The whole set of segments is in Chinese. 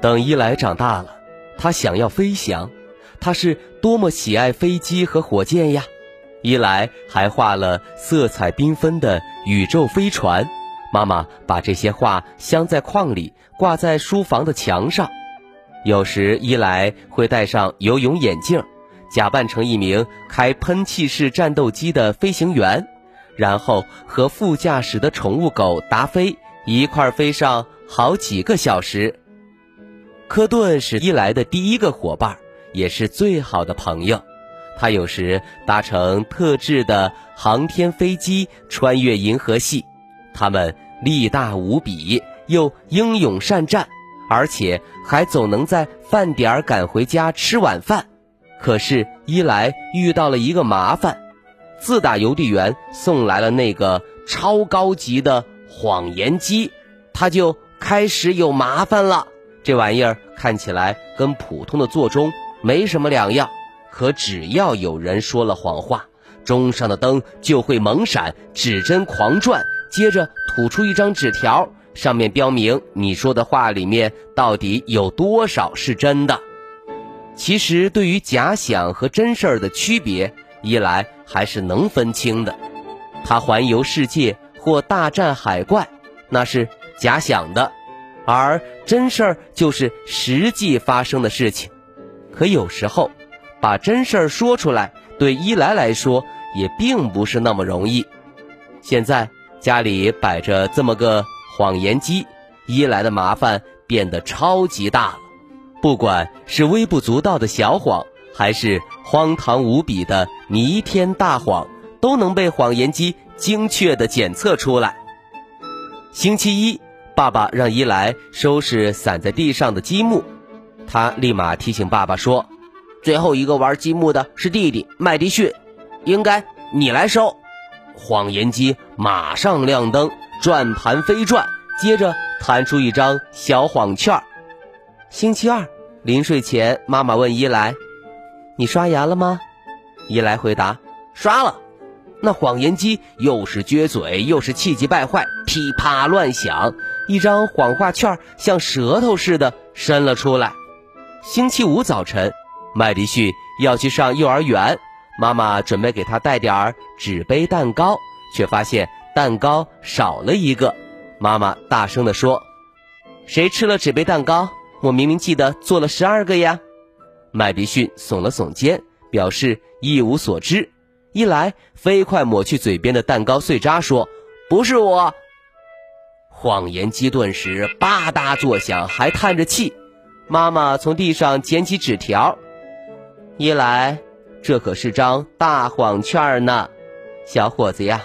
等伊莱长大了，他想要飞翔，他是多么喜爱飞机和火箭呀！伊莱还画了色彩缤纷的宇宙飞船。妈妈把这些画镶在框里，挂在书房的墙上。有时伊莱会戴上游泳眼镜，假扮成一名开喷气式战斗机的飞行员，然后和副驾驶的宠物狗达菲一块飞上好几个小时。科顿是伊莱的第一个伙伴，也是最好的朋友。他有时搭乘特制的航天飞机穿越银河系，他们力大无比，又英勇善战，而且还总能在饭点儿赶回家吃晚饭。可是伊莱遇到了一个麻烦，自打邮递员送来了那个超高级的谎言机，他就开始有麻烦了。这玩意儿看起来跟普通的座钟没什么两样，可只要有人说了谎话，钟上的灯就会猛闪，指针狂转，接着吐出一张纸条，上面标明你说的话里面到底有多少是真的。其实对于假想和真事儿的区别，一来还是能分清的。他环游世界或大战海怪，那是假想的。而真事儿就是实际发生的事情，可有时候，把真事儿说出来，对伊莱来说也并不是那么容易。现在家里摆着这么个谎言机，伊莱的麻烦变得超级大了。不管是微不足道的小谎，还是荒唐无比的弥天大谎，都能被谎言机精确地检测出来。星期一。爸爸让伊莱收拾散在地上的积木，他立马提醒爸爸说：“最后一个玩积木的是弟弟麦迪逊，应该你来收。”谎言机马上亮灯，转盘飞转，接着弹出一张小谎券。星期二临睡前，妈妈问伊莱：“你刷牙了吗？”伊莱回答：“刷了。”那谎言机又是撅嘴，又是气急败坏，噼啪乱响。一张谎话券像舌头似的伸了出来。星期五早晨，麦迪逊要去上幼儿园，妈妈准备给他带点儿纸杯蛋糕，却发现蛋糕少了一个。妈妈大声地说：“谁吃了纸杯蛋糕？我明明记得做了十二个呀！”麦迪逊耸了耸肩，表示一无所知。一来，飞快抹去嘴边的蛋糕碎渣，说：“不是我。”谎言机顿时吧嗒作响，还叹着气。妈妈从地上捡起纸条，一来，这可是张大谎券呢。小伙子呀，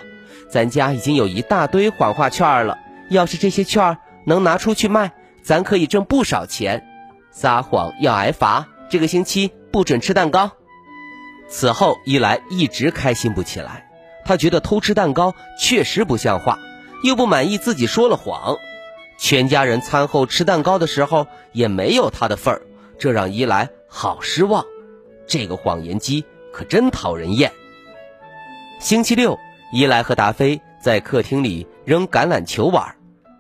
咱家已经有一大堆谎话券了。要是这些券能拿出去卖，咱可以挣不少钱。撒谎要挨罚，这个星期不准吃蛋糕。此后，一来一直开心不起来。他觉得偷吃蛋糕确实不像话。又不满意自己说了谎，全家人餐后吃蛋糕的时候也没有他的份儿，这让伊莱好失望。这个谎言机可真讨人厌。星期六，伊莱和达菲在客厅里扔橄榄球玩。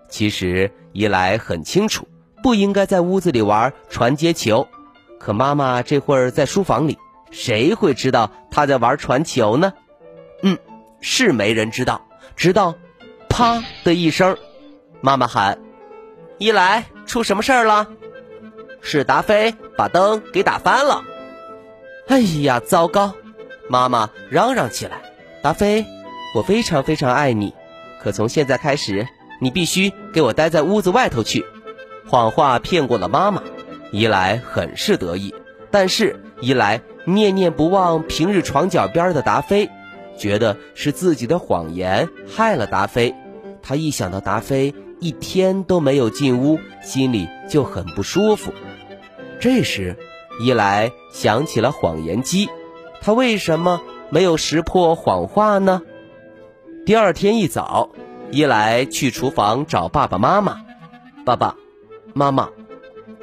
其实伊莱很清楚，不应该在屋子里玩传接球，可妈妈这会儿在书房里，谁会知道他在玩传球呢？嗯，是没人知道，直到。啪的一声，妈妈喊：“伊莱，出什么事儿了？”是达菲把灯给打翻了。哎呀，糟糕！妈妈嚷嚷起来：“达菲，我非常非常爱你，可从现在开始，你必须给我待在屋子外头去。”谎话骗过了妈妈，伊莱很是得意。但是伊莱念念不忘平日床脚边的达菲，觉得是自己的谎言害了达菲。他一想到达菲一天都没有进屋，心里就很不舒服。这时，伊莱想起了谎言机，他为什么没有识破谎话呢？第二天一早，伊莱去厨房找爸爸妈妈。爸爸妈妈，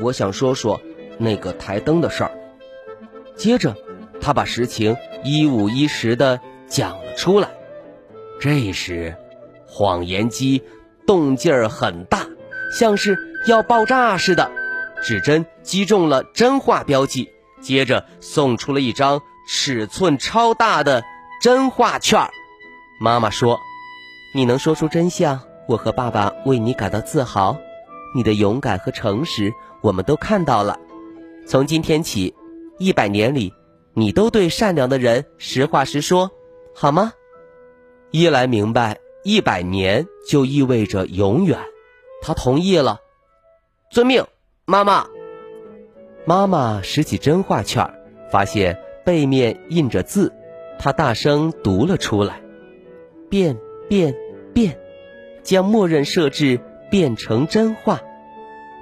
我想说说那个台灯的事儿。接着，他把实情一五一十的讲了出来。这时，谎言机动静儿很大，像是要爆炸似的。指针击中了真话标记，接着送出了一张尺寸超大的真话券。妈妈说：“你能说出真相，我和爸爸为你感到自豪。你的勇敢和诚实，我们都看到了。从今天起，一百年里，你都对善良的人实话实说，好吗？”伊莱明白，一百年就意味着永远。他同意了，遵命。妈妈，妈妈拾起真话券，发现背面印着字，她大声读了出来：“变变变，将默认设置变成真话。”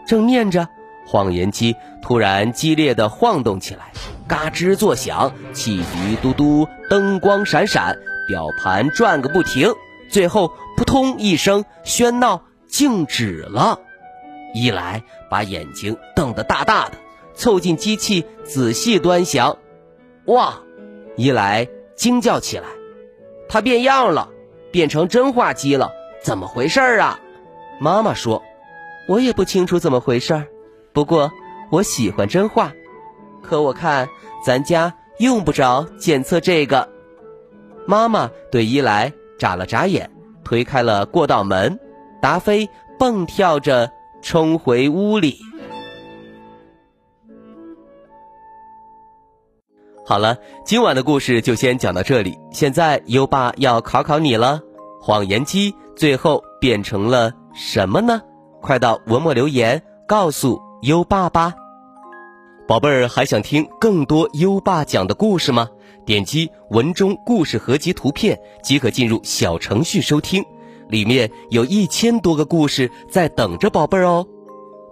正念着，谎言机突然激烈的晃动起来，嘎吱作响，汽笛嘟嘟，灯光闪闪，表盘转个不停，最后扑通一声，喧闹静止了。伊莱把眼睛瞪得大大的，凑近机器仔细端详。哇！伊莱惊叫起来：“它变样了，变成真话机了！怎么回事啊？”妈妈说：“我也不清楚怎么回事，不过我喜欢真话。可我看咱家用不着检测这个。”妈妈对伊莱眨了眨眼，推开了过道门。达菲蹦跳着。冲回屋里。好了，今晚的故事就先讲到这里。现在优爸要考考你了：谎言机最后变成了什么呢？快到文末留言告诉优爸吧。宝贝儿，还想听更多优爸讲的故事吗？点击文中故事合集图片即可进入小程序收听。里面有一千多个故事在等着宝贝儿哦，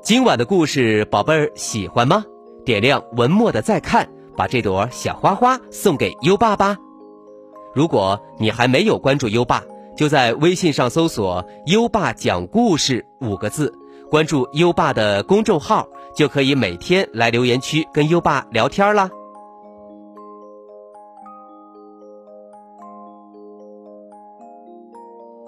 今晚的故事宝贝儿喜欢吗？点亮文末的再看，把这朵小花花送给优爸吧。如果你还没有关注优爸，就在微信上搜索“优爸讲故事”五个字，关注优爸的公众号，就可以每天来留言区跟优爸聊天啦。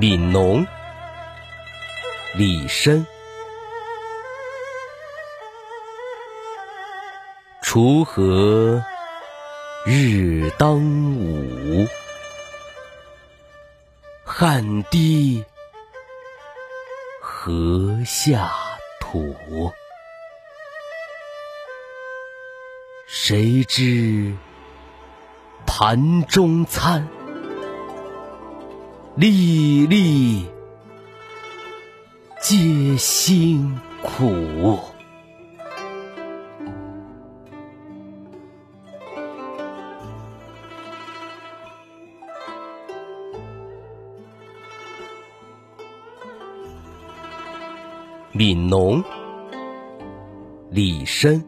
悯农》李绅，锄禾日当午，汗滴禾下土。谁知盘中餐？粒粒皆辛苦，悯农，李绅，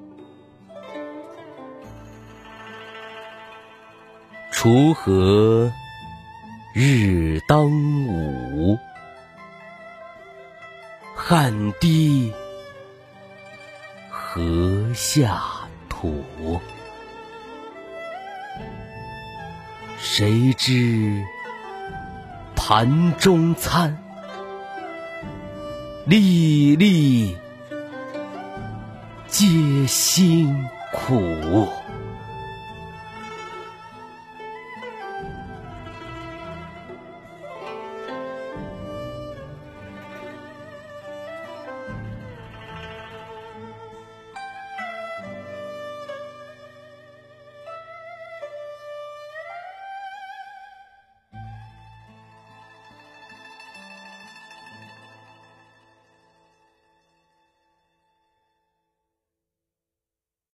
锄禾。日当午，汗滴禾下土。谁知盘中餐，粒粒皆辛苦。